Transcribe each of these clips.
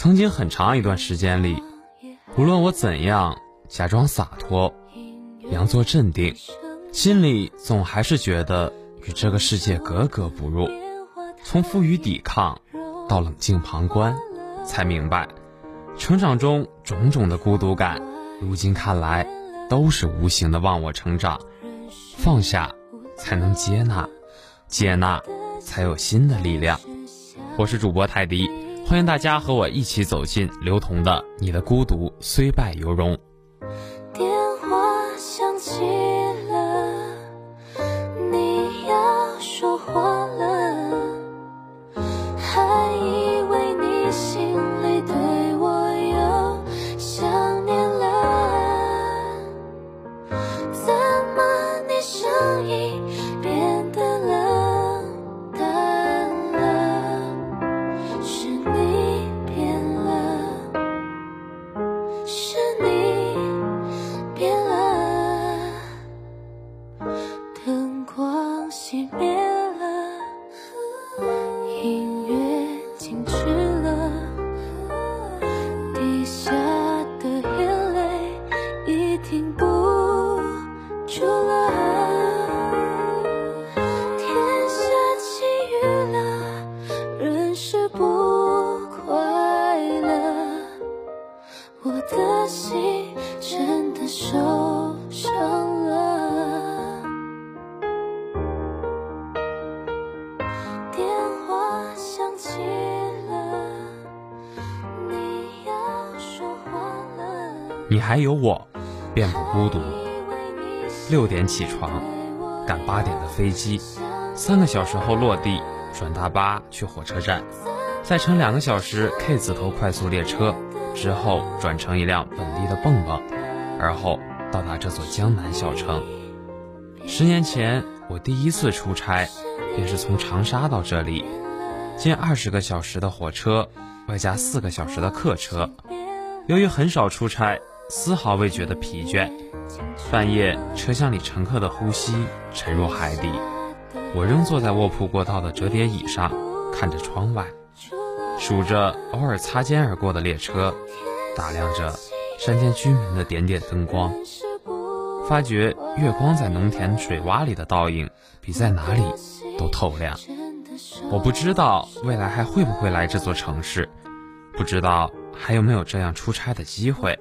曾经很长一段时间里，无论我怎样假装洒脱，佯作镇定，心里总还是觉得与这个世界格格不入。从负隅抵抗到冷静旁观，才明白，成长中种种的孤独感，如今看来都是无形的忘我成长。放下，才能接纳；接纳，才有新的力量。我是主播泰迪，欢迎大家和我一起走进刘同的《你的孤独虽败犹荣》。还有我，便不孤独。六点起床，赶八点的飞机，三个小时后落地，转大巴去火车站，再乘两个小时 K 字头快速列车，之后转乘一辆本地的蹦蹦，而后到达这座江南小城。十年前，我第一次出差，便是从长沙到这里，近二十个小时的火车，外加四个小时的客车。由于很少出差，丝毫未觉得疲倦。半夜，车厢里乘客的呼吸沉入海底，我仍坐在卧铺过道的折叠椅上，看着窗外，数着偶尔擦肩而过的列车，打量着山间居民的点点灯光，发觉月光在农田水洼里的倒影比在哪里都透亮。我不知道未来还会不会来这座城市，不知道还有没有这样出差的机会。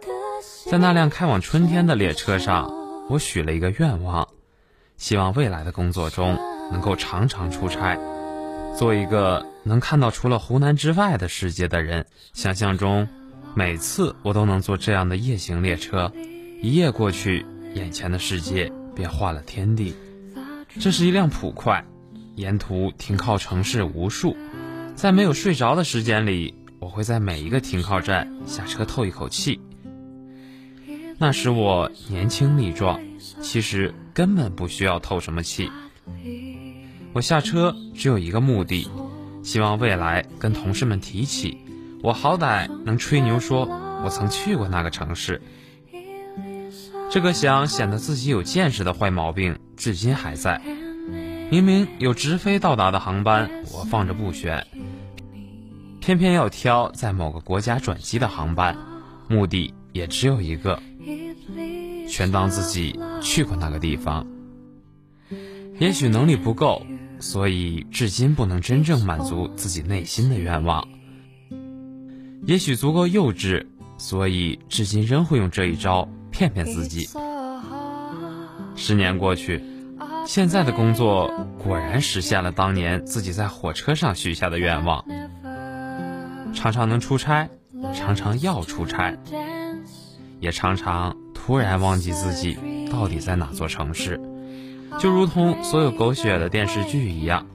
在那辆开往春天的列车上，我许了一个愿望，希望未来的工作中能够常常出差，做一个能看到除了湖南之外的世界的人。想象中，每次我都能坐这样的夜行列车，一夜过去，眼前的世界便换了天地。这是一辆普快，沿途停靠城市无数，在没有睡着的时间里，我会在每一个停靠站下车透一口气。那时我年轻力壮，其实根本不需要透什么气。我下车只有一个目的，希望未来跟同事们提起，我好歹能吹牛说我曾去过那个城市。这个想显得自己有见识的坏毛病至今还在。明明有直飞到达的航班，我放着不选，偏偏要挑在某个国家转机的航班，目的也只有一个。全当自己去过那个地方。也许能力不够，所以至今不能真正满足自己内心的愿望；也许足够幼稚，所以至今仍会用这一招骗骗自己。十年过去，现在的工作果然实现了当年自己在火车上许下的愿望：常常能出差，常常要出差，也常常。突然忘记自己到底在哪座城市，就如同所有狗血的电视剧一样，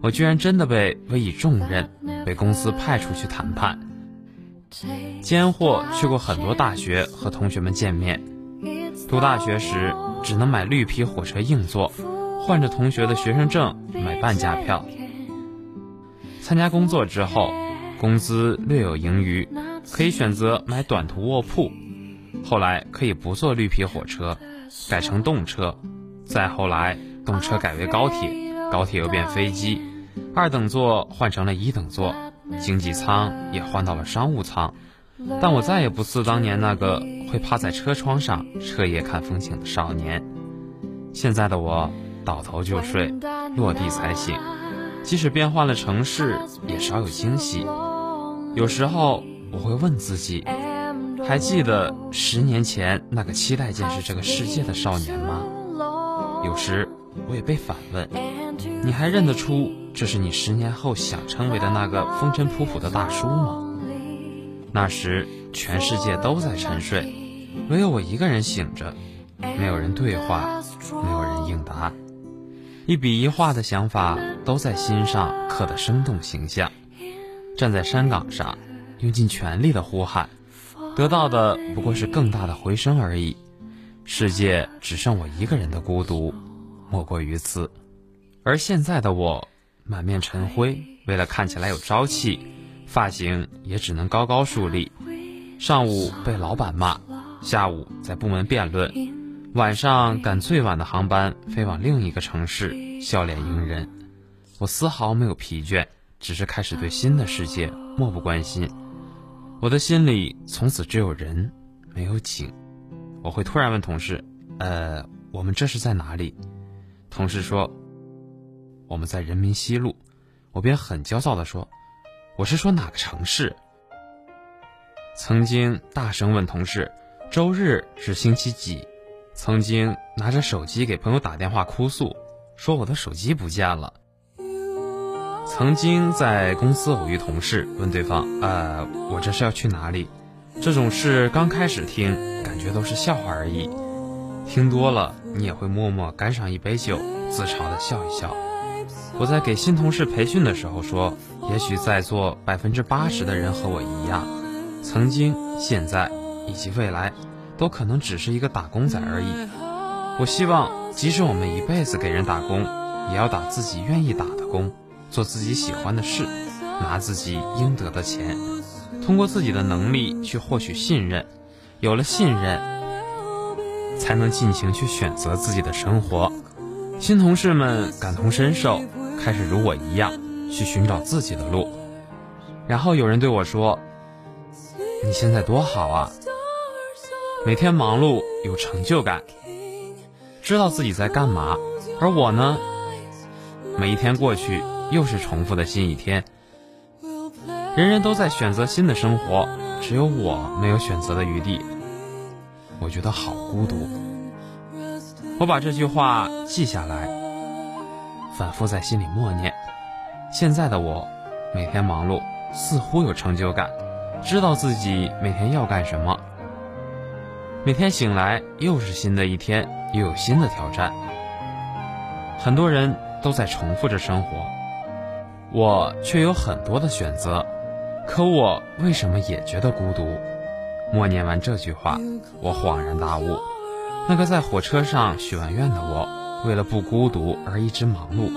我居然真的被委以重任，被公司派出去谈判。间货去过很多大学和同学们见面，读大学时只能买绿皮火车硬座，换着同学的学生证买半价票。参加工作之后，工资略有盈余，可以选择买短途卧铺。后来可以不坐绿皮火车，改成动车，再后来动车改为高铁，高铁又变飞机，二等座换成了一等座，经济舱也换到了商务舱，但我再也不似当年那个会趴在车窗上彻夜看风景的少年。现在的我倒头就睡，落地才醒。即使变换了城市，也少有惊喜。有时候我会问自己，还记得十年前那个期待见识这个世界的少年吗？有时我也被反问，你还认得出这是你十年后想成为的那个风尘仆仆的大叔吗？那时全世界都在沉睡，唯有我一个人醒着，没有人对话。没有人应答，一笔一画的想法都在心上刻得生动形象。站在山岗上，用尽全力的呼喊，得到的不过是更大的回声而已。世界只剩我一个人的孤独，莫过于此。而现在的我，满面尘灰，为了看起来有朝气，发型也只能高高竖立。上午被老板骂，下午在部门辩论。晚上赶最晚的航班飞往另一个城市，笑脸迎人。我丝毫没有疲倦，只是开始对新的世界漠不关心。我的心里从此只有人，没有景。我会突然问同事：“呃，我们这是在哪里？”同事说：“我们在人民西路。”我便很焦躁地说：“我是说哪个城市？”曾经大声问同事：“周日是星期几？”曾经拿着手机给朋友打电话哭诉，说我的手机不见了。曾经在公司偶遇同事，问对方：“呃，我这是要去哪里？”这种事刚开始听，感觉都是笑话而已。听多了，你也会默默干上一杯酒，自嘲的笑一笑。我在给新同事培训的时候说：“也许在座百分之八十的人和我一样，曾经、现在以及未来。”都可能只是一个打工仔而已。我希望，即使我们一辈子给人打工，也要打自己愿意打的工，做自己喜欢的事，拿自己应得的钱，通过自己的能力去获取信任。有了信任，才能尽情去选择自己的生活。新同事们感同身受，开始如我一样去寻找自己的路。然后有人对我说：“你现在多好啊！”每天忙碌有成就感，知道自己在干嘛，而我呢，每一天过去又是重复的新一天。人人都在选择新的生活，只有我没有选择的余地。我觉得好孤独。我把这句话记下来，反复在心里默念。现在的我，每天忙碌，似乎有成就感，知道自己每天要干什么。每天醒来又是新的一天，又有新的挑战。很多人都在重复着生活，我却有很多的选择。可我为什么也觉得孤独？默念完这句话，我恍然大悟：那个在火车上许完愿的我，为了不孤独而一直忙碌，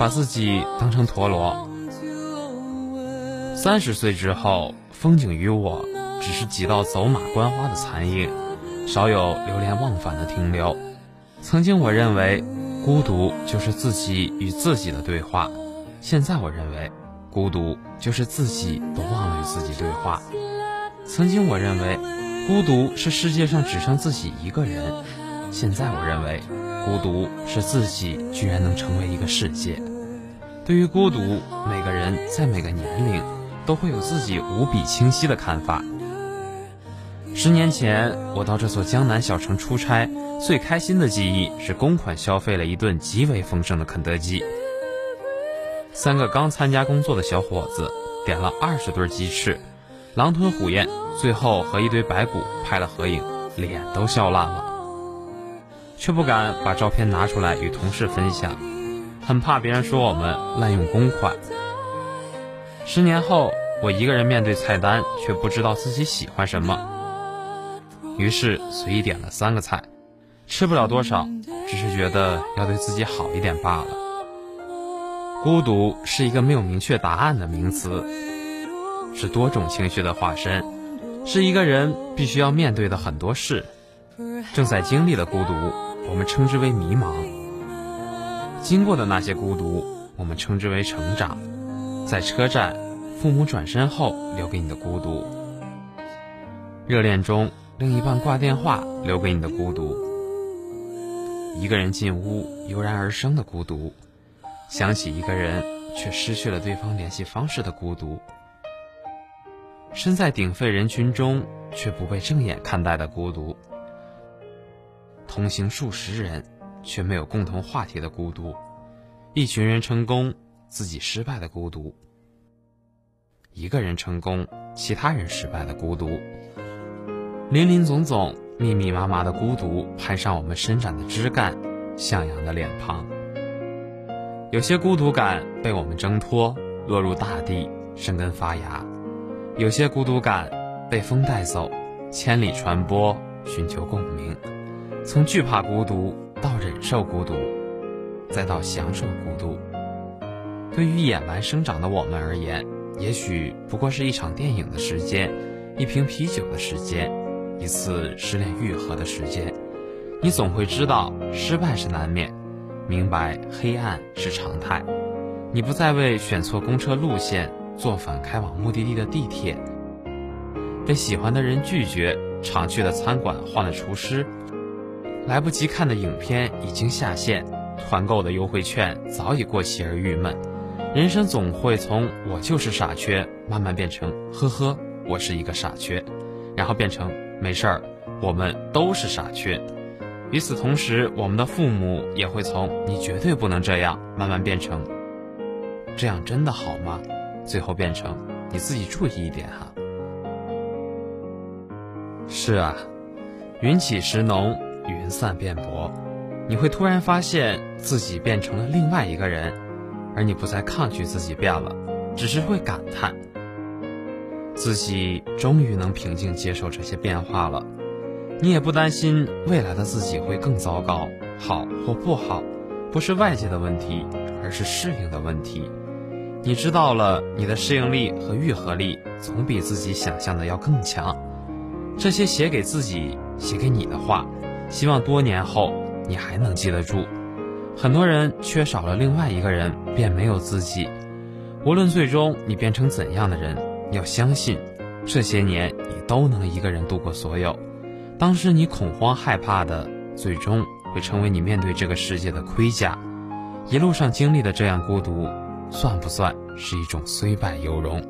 把自己当成陀螺。三十岁之后，风景与我只是几道走马观花的残影。少有流连忘返的停留。曾经我认为，孤独就是自己与自己的对话；现在我认为，孤独就是自己都忘了与自己对话。曾经我认为，孤独是世界上只剩自己一个人；现在我认为，孤独是自己居然能成为一个世界。对于孤独，每个人在每个年龄都会有自己无比清晰的看法。十年前，我到这座江南小城出差，最开心的记忆是公款消费了一顿极为丰盛的肯德基。三个刚参加工作的小伙子点了二十对鸡翅，狼吞虎咽，最后和一堆白骨拍了合影，脸都笑烂了，却不敢把照片拿出来与同事分享，很怕别人说我们滥用公款。十年后，我一个人面对菜单，却不知道自己喜欢什么。于是随意点了三个菜，吃不了多少，只是觉得要对自己好一点罢了。孤独是一个没有明确答案的名词，是多种情绪的化身，是一个人必须要面对的很多事。正在经历的孤独，我们称之为迷茫；经过的那些孤独，我们称之为成长。在车站，父母转身后留给你的孤独；热恋中另一半挂电话留给你的孤独；一个人进屋油然而生的孤独；想起一个人却失去了对方联系方式的孤独；身在鼎沸人群中却不被正眼看待的孤独；同行数十人却没有共同话题的孤独；一群人成功。自己失败的孤独，一个人成功，其他人失败的孤独，林林总总、密密麻麻的孤独，攀上我们伸展的枝干、向阳的脸庞。有些孤独感被我们挣脱，落入大地，生根发芽；有些孤独感被风带走，千里传播，寻求共鸣。从惧怕孤独到忍受孤独，再到享受孤独。对于野蛮生长的我们而言，也许不过是一场电影的时间，一瓶啤酒的时间，一次失恋愈合的时间。你总会知道失败是难免，明白黑暗是常态。你不再为选错公车路线、坐反开往目的地的地铁、被喜欢的人拒绝、常去的餐馆换了厨师、来不及看的影片已经下线、团购的优惠券早已过期而郁闷。人生总会从“我就是傻缺”慢慢变成“呵呵，我是一个傻缺”，然后变成“没事儿，我们都是傻缺”。与此同时，我们的父母也会从“你绝对不能这样”慢慢变成“这样真的好吗？”最后变成“你自己注意一点哈。”是啊，云起时浓，云散变薄，你会突然发现自己变成了另外一个人。而你不再抗拒自己变了，只是会感叹，自己终于能平静接受这些变化了。你也不担心未来的自己会更糟糕，好或不好，不是外界的问题，而是适应的问题。你知道了，你的适应力和愈合力总比自己想象的要更强。这些写给自己、写给你的话，希望多年后你还能记得住。很多人缺少了另外一个人，便没有自己。无论最终你变成怎样的人，要相信，这些年你都能一个人度过所有。当时你恐慌害怕的，最终会成为你面对这个世界的盔甲。一路上经历的这样孤独，算不算是一种虽败犹荣？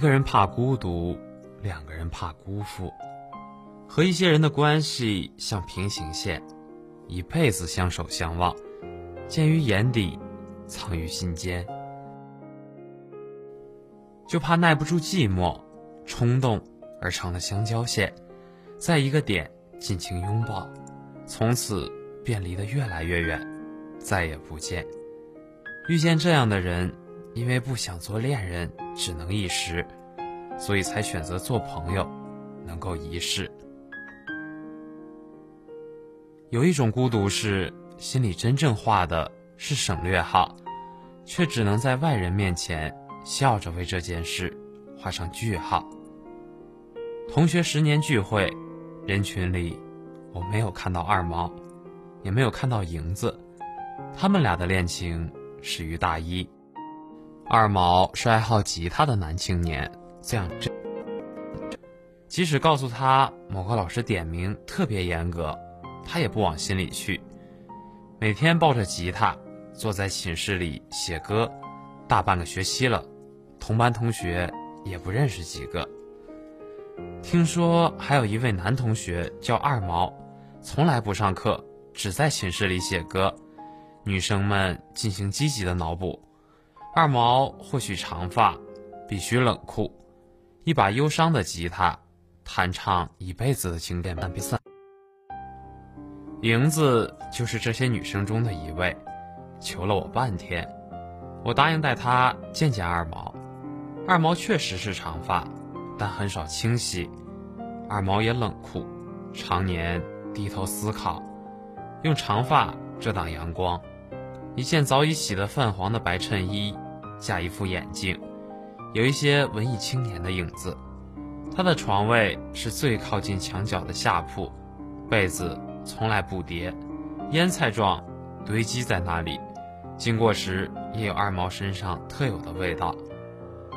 一个人怕孤独，两个人怕辜负。和一些人的关系像平行线，一辈子相守相望，见于眼底，藏于心间。就怕耐不住寂寞，冲动而成了相交线，在一个点尽情拥抱，从此便离得越来越远，再也不见。遇见这样的人。因为不想做恋人，只能一时，所以才选择做朋友，能够一世。有一种孤独是心里真正画的是省略号，却只能在外人面前笑着为这件事画上句号。同学十年聚会，人群里我没有看到二毛，也没有看到莹子，他们俩的恋情始于大一。二毛是爱好吉他的男青年，这样真。即使告诉他某个老师点名特别严格，他也不往心里去。每天抱着吉他坐在寝室里写歌，大半个学期了，同班同学也不认识几个。听说还有一位男同学叫二毛，从来不上课，只在寝室里写歌。女生们进行积极的脑补：二毛或许长发，必须冷酷，一把忧伤的吉他，弹唱一辈子的经典半壁散。莹子就是这些女生中的一位，求了我半天，我答应带她见见二毛。二毛确实是长发。但很少清晰，二毛也冷酷，常年低头思考，用长发遮挡阳光，一件早已洗得泛黄的白衬衣，加一副眼镜，有一些文艺青年的影子。他的床位是最靠近墙角的下铺，被子从来不叠，腌菜状堆积在那里，经过时也有二毛身上特有的味道。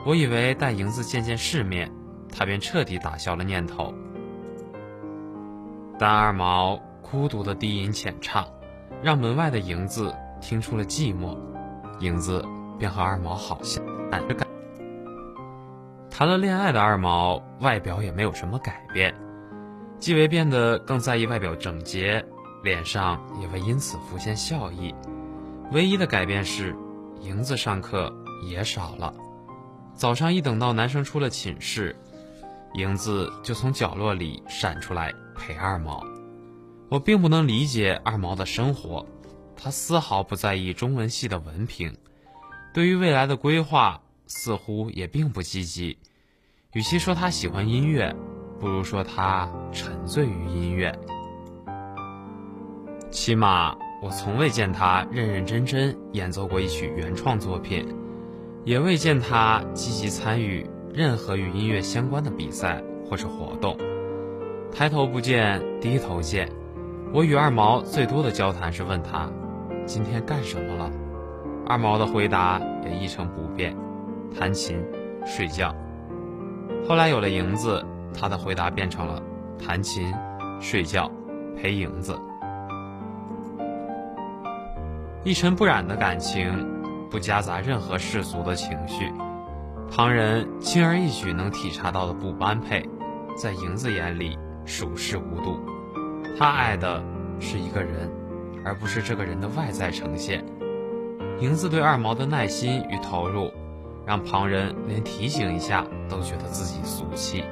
我以为带银子见见世面。他便彻底打消了念头。但二毛孤独的低吟浅唱，让门外的影子听出了寂寞，影子便和二毛好像着感。谈了恋爱的二毛外表也没有什么改变，既未变得更在意外表整洁，脸上也未因此浮现笑意。唯一的改变是，影子上课也少了。早上一等到男生出了寝室。影子就从角落里闪出来陪二毛。我并不能理解二毛的生活，他丝毫不在意中文系的文凭，对于未来的规划似乎也并不积极。与其说他喜欢音乐，不如说他沉醉于音乐。起码我从未见他认认真真演奏过一曲原创作品，也未见他积极参与。任何与音乐相关的比赛或是活动，抬头不见低头见。我与二毛最多的交谈是问他今天干什么了，二毛的回答也一成不变，弹琴、睡觉。后来有了影子，他的回答变成了弹琴、睡觉、陪影子。一尘不染的感情，不夹杂任何世俗的情绪。旁人轻而易举能体察到的不般配，在影子眼里熟视无睹。他爱的是一个人，而不是这个人的外在呈现。影子对二毛的耐心与投入，让旁人连提醒一下都觉得自己俗气。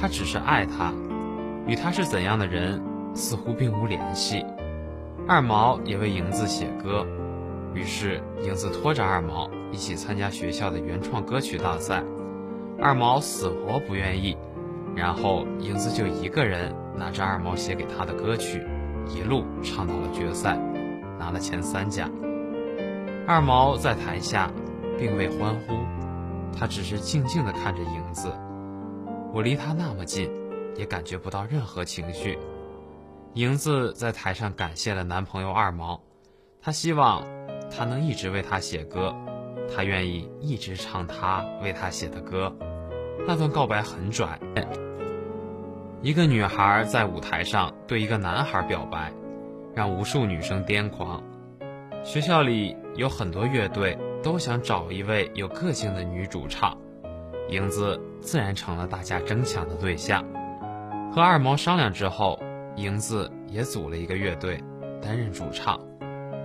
他只是爱他，与他是怎样的人似乎并无联系。二毛也为影子写歌。于是，影子拖着二毛一起参加学校的原创歌曲大赛，二毛死活不愿意，然后影子就一个人拿着二毛写给他的歌曲，一路唱到了决赛，拿了前三甲。二毛在台下并未欢呼，他只是静静地看着影子。我离他那么近，也感觉不到任何情绪。影子在台上感谢了男朋友二毛，他希望。他能一直为他写歌，他愿意一直唱他为他写的歌。那段告白很拽。一个女孩在舞台上对一个男孩表白，让无数女生癫狂。学校里有很多乐队都想找一位有个性的女主唱，影子自然成了大家争抢的对象。和二毛商量之后，影子也组了一个乐队，担任主唱。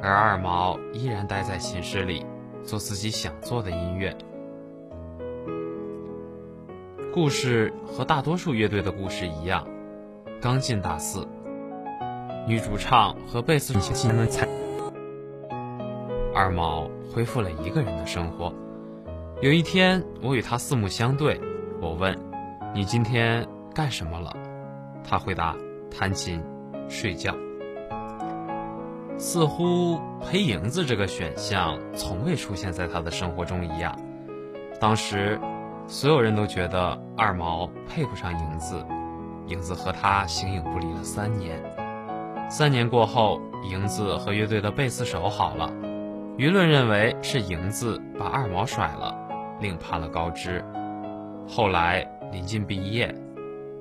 而二毛依然待在寝室里，做自己想做的音乐。故事和大多数乐队的故事一样，刚进大四，女主唱和贝斯手新才，二毛恢复了一个人的生活。有一天，我与他四目相对，我问：“你今天干什么了？”他回答：“弹琴，睡觉。”似乎陪影子这个选项从未出现在他的生活中一样。当时，所有人都觉得二毛配不上影子，影子和他形影不离了三年。三年过后，影子和乐队的贝斯手好了，舆论认为是影子把二毛甩了，另攀了高枝。后来临近毕业，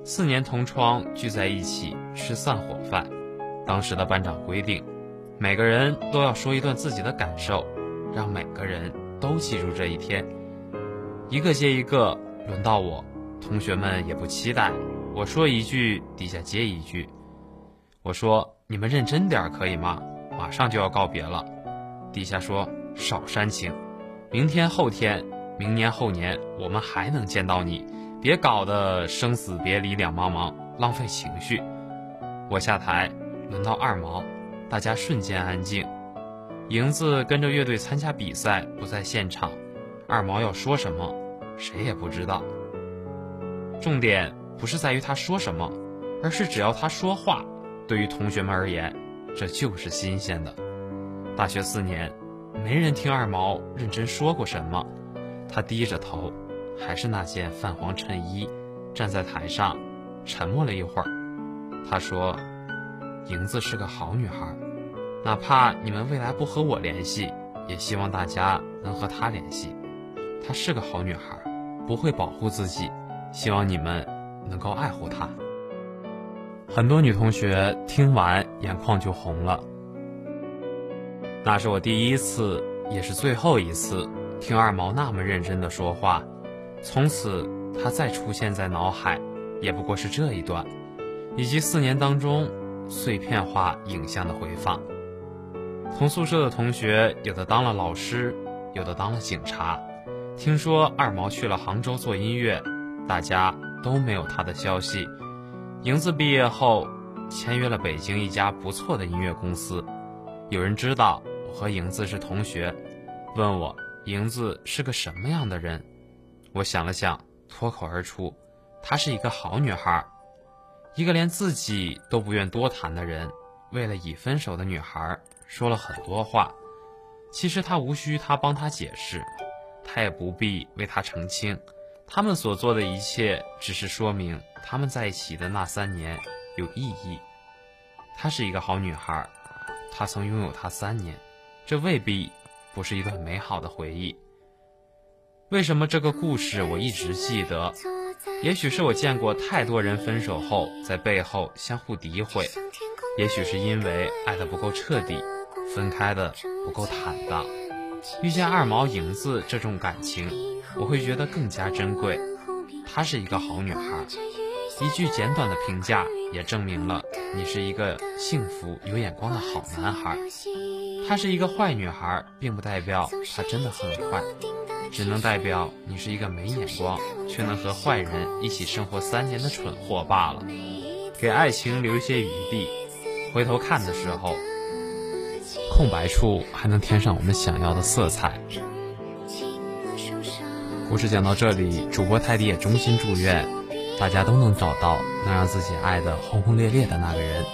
四年同窗聚在一起吃散伙饭。当时的班长规定，每个人都要说一段自己的感受，让每个人都记住这一天。一个接一个，轮到我，同学们也不期待。我说一句，底下接一句。我说：“你们认真点可以吗？马上就要告别了。”底下说：“少煽情，明天、后天、明年、后年，我们还能见到你，别搞得生死别离两茫茫，浪费情绪。”我下台，轮到二毛，大家瞬间安静。莹子跟着乐队参加比赛，不在现场。二毛要说什么，谁也不知道。重点。不是在于他说什么，而是只要他说话，对于同学们而言，这就是新鲜的。大学四年，没人听二毛认真说过什么。他低着头，还是那件泛黄衬衣，站在台上，沉默了一会儿。他说：“莹子是个好女孩，哪怕你们未来不和我联系，也希望大家能和她联系。她是个好女孩，不会保护自己，希望你们。”能够爱护她。很多女同学听完眼眶就红了。那是我第一次，也是最后一次听二毛那么认真的说话。从此，他再出现在脑海，也不过是这一段，以及四年当中碎片化影像的回放。同宿舍的同学，有的当了老师，有的当了警察。听说二毛去了杭州做音乐，大家。都没有他的消息。莹子毕业后，签约了北京一家不错的音乐公司。有人知道我和莹子是同学，问我莹子是个什么样的人。我想了想，脱口而出：“她是一个好女孩。”一个连自己都不愿多谈的人，为了已分手的女孩说了很多话。其实她无需他帮她解释，他也不必为他澄清。他们所做的一切，只是说明他们在一起的那三年有意义。她是一个好女孩，他曾拥有她三年，这未必不是一段美好的回忆。为什么这个故事我一直记得？也许是我见过太多人分手后在背后相互诋毁，也许是因为爱得不够彻底，分开的不够坦荡。遇见二毛影子这种感情。我会觉得更加珍贵。她是一个好女孩，一句简短的评价也证明了你是一个幸福有眼光的好男孩。她是一个坏女孩，并不代表她真的很坏，只能代表你是一个没眼光却能和坏人一起生活三年的蠢货罢了。给爱情留一些余地，回头看的时候，空白处还能添上我们想要的色彩。故事讲到这里，主播泰迪也衷心祝愿大家都能找到能让自己爱的轰轰烈烈的那个人。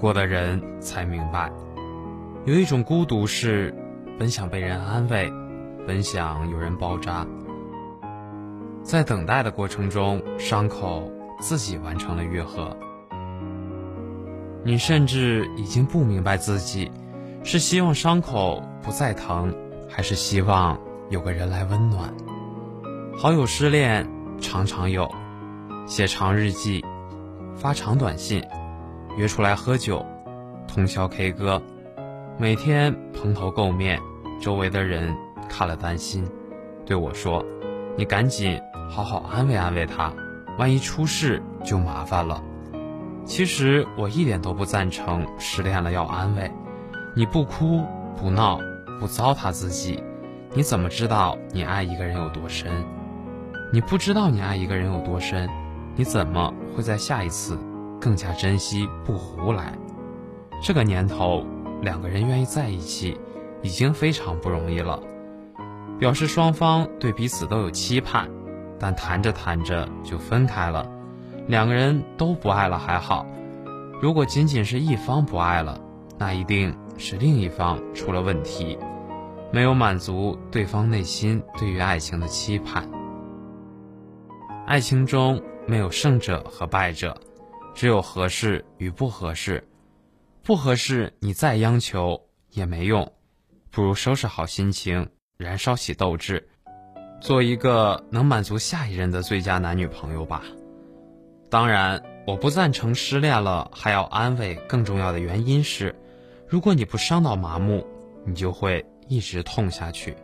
过的人才明白，有一种孤独是本想被人安慰，本想有人包扎，在等待的过程中，伤口自己完成了愈合。你甚至已经不明白自己是希望伤口不再疼，还是希望有个人来温暖。好友失恋常常有，写长日记，发长短信。约出来喝酒，通宵 K 歌，每天蓬头垢面，周围的人看了担心，对我说：“你赶紧好好安慰安慰他，万一出事就麻烦了。”其实我一点都不赞成失恋了要安慰，你不哭不闹不糟蹋自己，你怎么知道你爱一个人有多深？你不知道你爱一个人有多深，你怎么会在下一次？更加珍惜不胡来。这个年头，两个人愿意在一起，已经非常不容易了。表示双方对彼此都有期盼，但谈着谈着就分开了。两个人都不爱了还好，如果仅仅是一方不爱了，那一定是另一方出了问题，没有满足对方内心对于爱情的期盼。爱情中没有胜者和败者。只有合适与不合适，不合适你再央求也没用，不如收拾好心情，燃烧起斗志，做一个能满足下一任的最佳男女朋友吧。当然，我不赞成失恋了还要安慰。更重要的原因是，如果你不伤到麻木，你就会一直痛下去。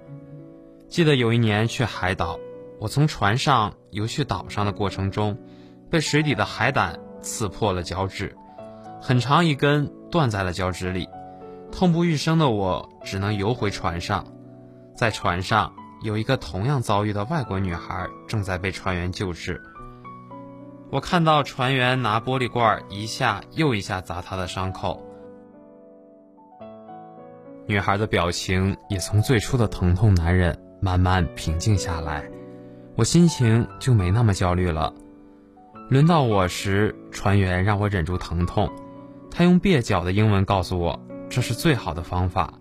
记得有一年去海岛，我从船上游去岛上的过程中，被水底的海胆。刺破了脚趾，很长一根断在了脚趾里，痛不欲生的我只能游回船上。在船上有一个同样遭遇的外国女孩正在被船员救治。我看到船员拿玻璃罐一下又一下砸她的伤口，女孩的表情也从最初的疼痛难忍慢慢平静下来，我心情就没那么焦虑了。轮到我时，船员让我忍住疼痛，他用蹩脚的英文告诉我这是最好的方法，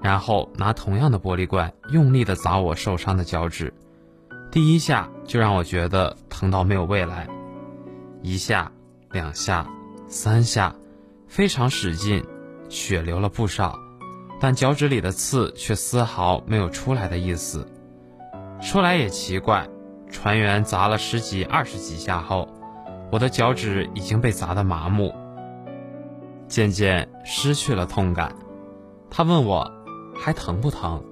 然后拿同样的玻璃罐用力地砸我受伤的脚趾，第一下就让我觉得疼到没有未来，一下、两下、三下，非常使劲，血流了不少，但脚趾里的刺却丝毫没有出来的意思。说来也奇怪。船员砸了十几、二十几下后，我的脚趾已经被砸得麻木，渐渐失去了痛感。他问我还疼不疼，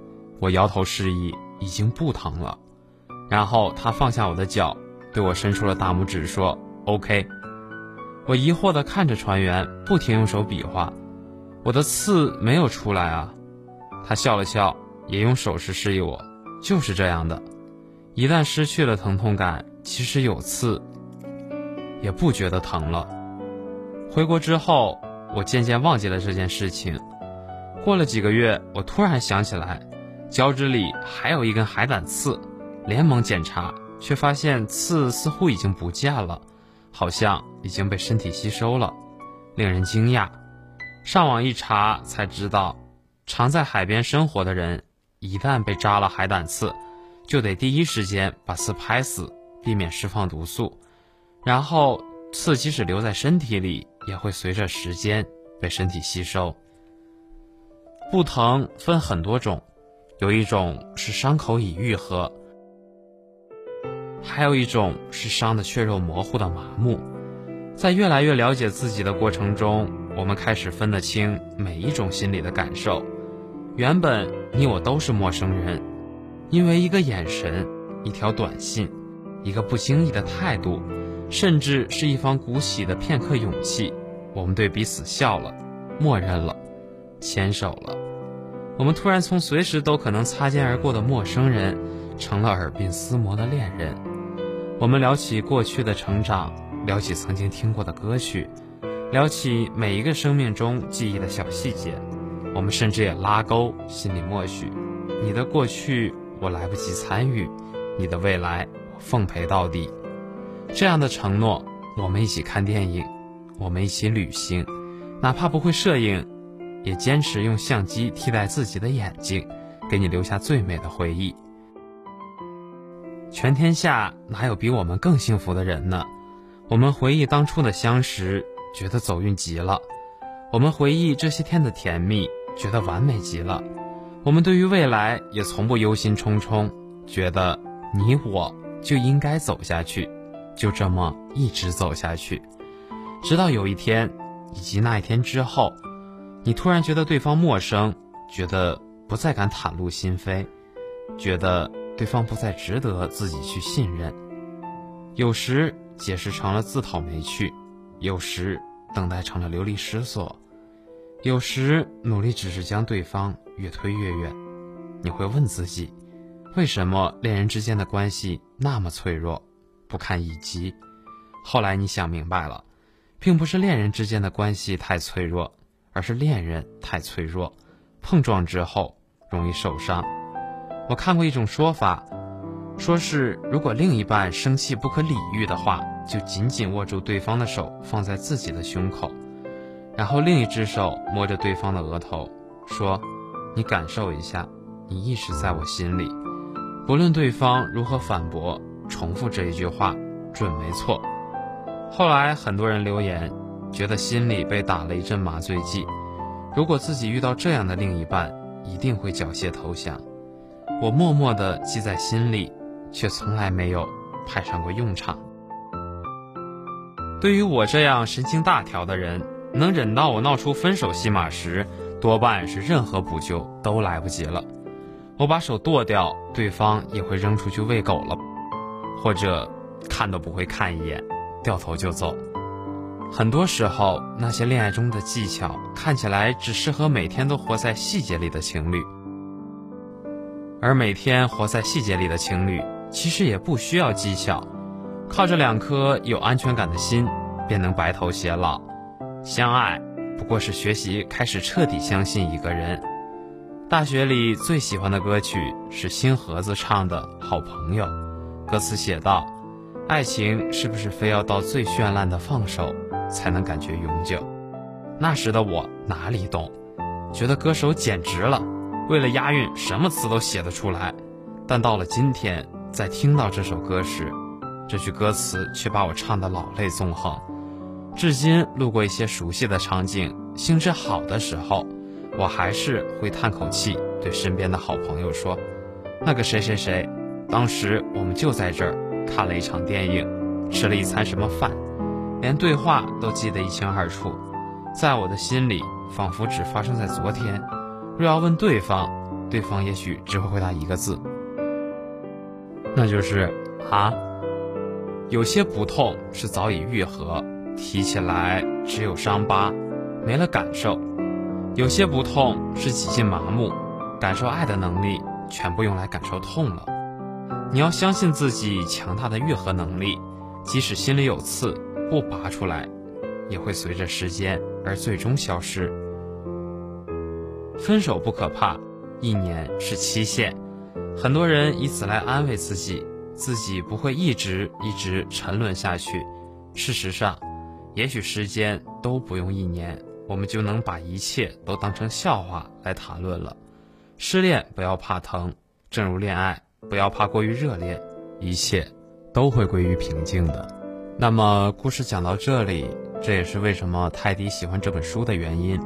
我摇头示意已经不疼了。然后他放下我的脚，对我伸出了大拇指说：“OK。”我疑惑地看着船员，不停用手比划，我的刺没有出来啊。他笑了笑，也用手势示意我：“就是这样的。”一旦失去了疼痛感，即使有刺，也不觉得疼了。回国之后，我渐渐忘记了这件事情。过了几个月，我突然想起来，脚趾里还有一根海胆刺，连忙检查，却发现刺似乎已经不见了，好像已经被身体吸收了，令人惊讶。上网一查才知道，常在海边生活的人，一旦被扎了海胆刺。就得第一时间把刺拍死，避免释放毒素。然后刺即使留在身体里，也会随着时间被身体吸收。不疼分很多种，有一种是伤口已愈合，还有一种是伤的血肉模糊的麻木。在越来越了解自己的过程中，我们开始分得清每一种心理的感受。原本你我都是陌生人。因为一个眼神，一条短信，一个不经意的态度，甚至是一方鼓起的片刻勇气，我们对彼此笑了，默认了，牵手了。我们突然从随时都可能擦肩而过的陌生人，成了耳鬓厮磨的恋人。我们聊起过去的成长，聊起曾经听过的歌曲，聊起每一个生命中记忆的小细节。我们甚至也拉钩，心里默许，你的过去。我来不及参与，你的未来我奉陪到底。这样的承诺，我们一起看电影，我们一起旅行，哪怕不会摄影，也坚持用相机替代自己的眼睛，给你留下最美的回忆。全天下哪有比我们更幸福的人呢？我们回忆当初的相识，觉得走运极了；我们回忆这些天的甜蜜，觉得完美极了。我们对于未来也从不忧心忡忡，觉得你我就应该走下去，就这么一直走下去，直到有一天。以及那一天之后，你突然觉得对方陌生，觉得不再敢袒露心扉，觉得对方不再值得自己去信任。有时解释成了自讨没趣，有时等待成了流离失所，有时努力只是将对方越推越远。你会问自己，为什么恋人之间的关系那么脆弱，不堪一击？后来你想明白了。并不是恋人之间的关系太脆弱，而是恋人太脆弱，碰撞之后容易受伤。我看过一种说法，说是如果另一半生气不可理喻的话，就紧紧握住对方的手放在自己的胸口，然后另一只手摸着对方的额头，说：“你感受一下，你一直在我心里。”不论对方如何反驳，重复这一句话，准没错。后来很多人留言，觉得心里被打了一针麻醉剂。如果自己遇到这样的另一半，一定会缴械投降。我默默地记在心里，却从来没有派上过用场。对于我这样神经大条的人，能忍到我闹出分手戏码时，多半是任何补救都来不及了。我把手剁掉，对方也会扔出去喂狗了，或者看都不会看一眼。掉头就走，很多时候那些恋爱中的技巧看起来只适合每天都活在细节里的情侣，而每天活在细节里的情侣其实也不需要技巧，靠着两颗有安全感的心便能白头偕老。相爱不过是学习开始彻底相信一个人。大学里最喜欢的歌曲是星盒子唱的《好朋友》，歌词写道。爱情是不是非要到最绚烂的放手才能感觉永久？那时的我哪里懂，觉得歌手简直了，为了押韵什么词都写得出来。但到了今天，在听到这首歌时，这句歌词却把我唱得老泪纵横。至今路过一些熟悉的场景，兴致好的时候，我还是会叹口气，对身边的好朋友说：“那个谁谁谁，当时我们就在这儿。”看了一场电影，吃了一餐什么饭，连对话都记得一清二楚，在我的心里仿佛只发生在昨天。若要问对方，对方也许只会回答一个字，那就是啊。有些不痛是早已愈合，提起来只有伤疤，没了感受；有些不痛是几近麻木，感受爱的能力全部用来感受痛了。你要相信自己强大的愈合能力，即使心里有刺，不拔出来，也会随着时间而最终消失。分手不可怕，一年是期限。很多人以此来安慰自己，自己不会一直一直沉沦下去。事实上，也许时间都不用一年，我们就能把一切都当成笑话来谈论了。失恋不要怕疼，正如恋爱。不要怕过于热烈，一切都会归于平静的。那么，故事讲到这里，这也是为什么泰迪喜欢这本书的原因。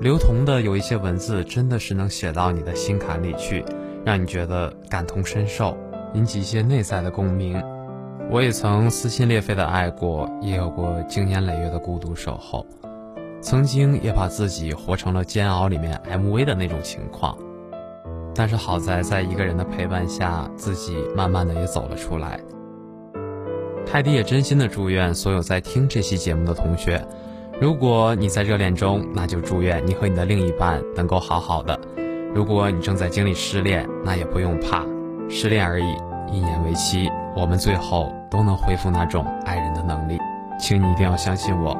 刘同的有一些文字真的是能写到你的心坎里去，让你觉得感同身受，引起一些内在的共鸣。我也曾撕心裂肺的爱过，也有过经年累月的孤独守候，曾经也把自己活成了《煎熬》里面 MV 的那种情况。但是好在，在一个人的陪伴下，自己慢慢的也走了出来。泰迪也真心的祝愿所有在听这期节目的同学，如果你在热恋中，那就祝愿你和你的另一半能够好好的；如果你正在经历失恋，那也不用怕，失恋而已，一年为期，我们最后都能恢复那种爱人的能力，请你一定要相信我。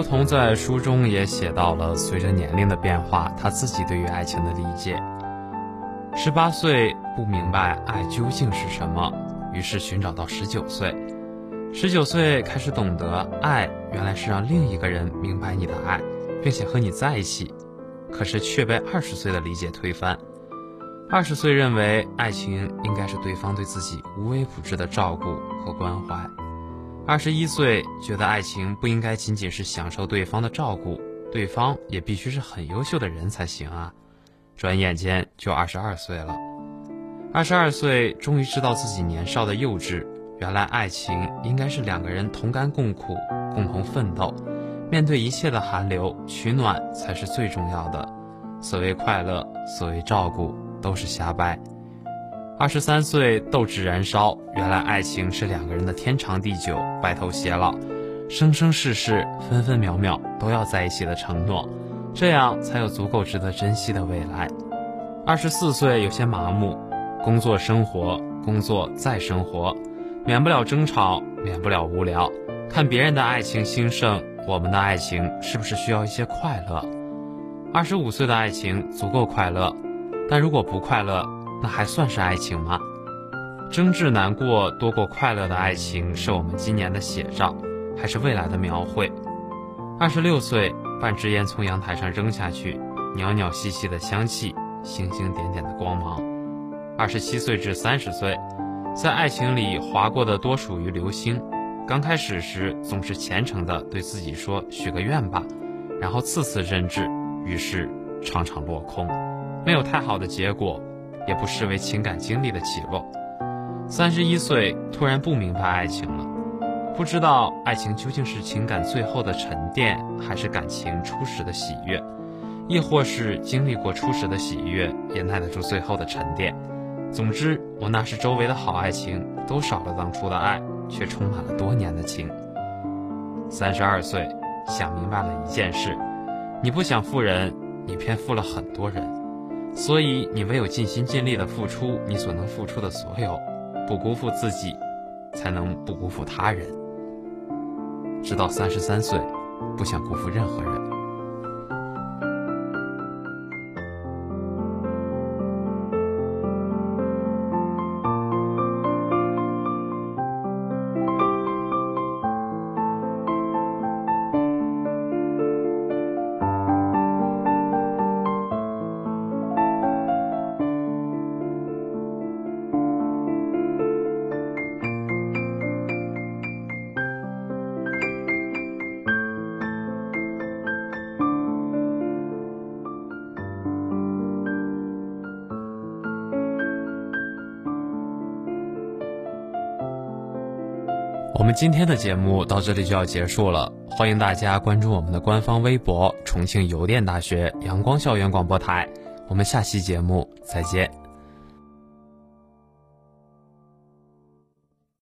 刘同在书中也写到了，随着年龄的变化，他自己对于爱情的理解。十八岁不明白爱究竟是什么，于是寻找到十九岁。十九岁开始懂得，爱原来是让另一个人明白你的爱，并且和你在一起。可是却被二十岁的理解推翻。二十岁认为爱情应该是对方对自己无微不至的照顾和关怀。二十一岁觉得爱情不应该仅仅是享受对方的照顾，对方也必须是很优秀的人才行啊！转眼间就二十二岁了。二十二岁终于知道自己年少的幼稚，原来爱情应该是两个人同甘共苦，共同奋斗，面对一切的寒流，取暖才是最重要的。所谓快乐，所谓照顾，都是瞎掰。二十三岁斗志燃烧，原来爱情是两个人的天长地久、白头偕老、生生世世、分分秒秒都要在一起的承诺，这样才有足够值得珍惜的未来。二十四岁有些麻木，工作生活，工作再生活，免不了争吵，免不了无聊。看别人的爱情兴盛，我们的爱情是不是需要一些快乐？二十五岁的爱情足够快乐，但如果不快乐。那还算是爱情吗？争执难过多过快乐的爱情，是我们今年的写照，还是未来的描绘？二十六岁，半支烟从阳台上扔下去，袅袅细细的香气，星星点点的光芒。二十七岁至三十岁，在爱情里划过的多属于流星。刚开始时总是虔诚的对自己说许个愿吧，然后次次认志，于是场场落空，没有太好的结果。也不失为情感经历的起落。三十一岁突然不明白爱情了，不知道爱情究竟是情感最后的沉淀，还是感情初始的喜悦，亦或是经历过初始的喜悦也耐得住最后的沉淀。总之，我那时周围的好爱情都少了当初的爱，却充满了多年的情。三十二岁想明白了一件事：你不想负人，你偏负了很多人。所以，你唯有尽心尽力的付出你所能付出的所有，不辜负自己，才能不辜负他人。直到三十三岁，不想辜负任何人。今天的节目到这里就要结束了，欢迎大家关注我们的官方微博“重庆邮电大学阳光校园广播台”，我们下期节目再见。